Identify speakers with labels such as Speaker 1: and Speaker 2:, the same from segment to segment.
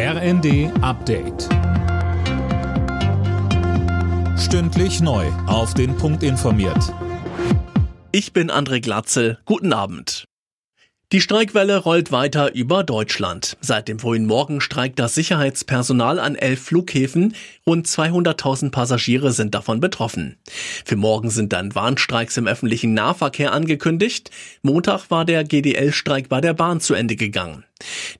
Speaker 1: RND Update. Stündlich neu. Auf den Punkt informiert.
Speaker 2: Ich bin André Glatzel. Guten Abend. Die Streikwelle rollt weiter über Deutschland. Seit dem frühen Morgen streikt das Sicherheitspersonal an elf Flughäfen. Rund 200.000 Passagiere sind davon betroffen. Für morgen sind dann Warnstreiks im öffentlichen Nahverkehr angekündigt. Montag war der GDL-Streik bei der Bahn zu Ende gegangen.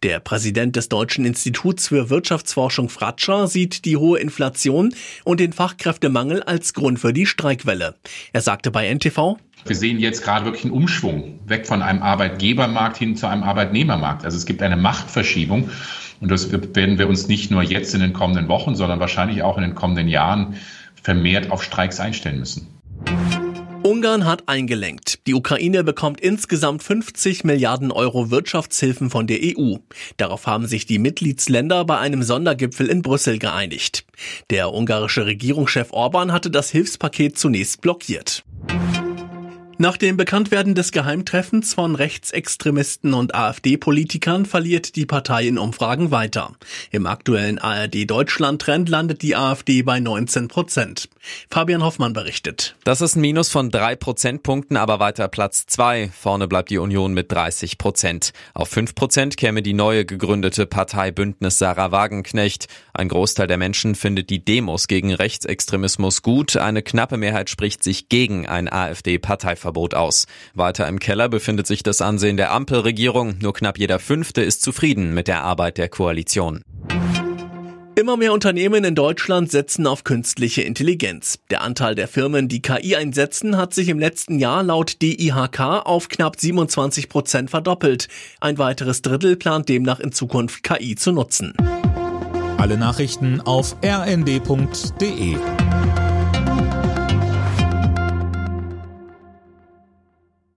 Speaker 2: Der Präsident des Deutschen Instituts für Wirtschaftsforschung Fratscher sieht die hohe Inflation und den Fachkräftemangel als Grund für die Streikwelle. Er sagte bei NTV,
Speaker 3: wir sehen jetzt gerade wirklich einen Umschwung weg von einem Arbeitgebermarkt hin zu einem Arbeitnehmermarkt. Also es gibt eine Machtverschiebung und das werden wir uns nicht nur jetzt in den kommenden Wochen, sondern wahrscheinlich auch in den kommenden Jahren vermehrt auf Streiks einstellen müssen.
Speaker 2: Ungarn hat eingelenkt. Die Ukraine bekommt insgesamt 50 Milliarden Euro Wirtschaftshilfen von der EU. Darauf haben sich die Mitgliedsländer bei einem Sondergipfel in Brüssel geeinigt. Der ungarische Regierungschef Orban hatte das Hilfspaket zunächst blockiert. Nach dem Bekanntwerden des Geheimtreffens von Rechtsextremisten und AfD-Politikern verliert die Partei in Umfragen weiter. Im aktuellen ARD-Deutschland-Trend landet die AfD bei 19 Prozent. Fabian Hoffmann berichtet.
Speaker 4: Das ist ein Minus von drei Prozentpunkten, aber weiter Platz zwei. Vorne bleibt die Union mit 30 Prozent. Auf fünf Prozent käme die neue gegründete Partei Bündnis Sarah Wagenknecht. Ein Großteil der Menschen findet die Demos gegen Rechtsextremismus gut. Eine knappe Mehrheit spricht sich gegen ein AfD-Parteiverbot Fahrverbot aus. Weiter im Keller befindet sich das Ansehen der Ampelregierung. Nur knapp jeder Fünfte ist zufrieden mit der Arbeit der Koalition.
Speaker 2: Immer mehr Unternehmen in Deutschland setzen auf künstliche Intelligenz. Der Anteil der Firmen, die KI einsetzen, hat sich im letzten Jahr laut DIHK auf knapp 27 Prozent verdoppelt. Ein weiteres Drittel plant demnach in Zukunft KI zu nutzen.
Speaker 1: Alle Nachrichten auf rnd.de